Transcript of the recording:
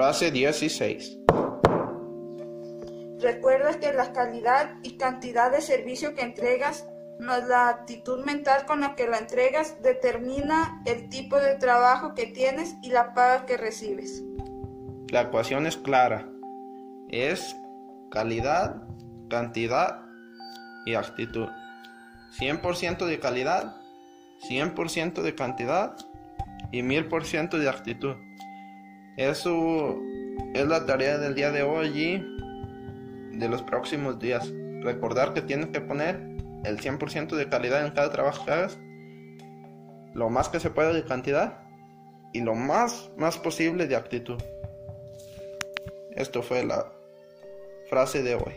Frase 16. Recuerda que la calidad y cantidad de servicio que entregas, no es la actitud mental con la que la entregas, determina el tipo de trabajo que tienes y la paga que recibes. La ecuación es clara. Es calidad, cantidad y actitud. 100% de calidad, 100% de cantidad y 1000% de actitud. Eso es la tarea del día de hoy y de los próximos días. Recordar que tienes que poner el 100% de calidad en cada trabajo que hagas, lo más que se pueda de cantidad y lo más, más posible de actitud. Esto fue la frase de hoy.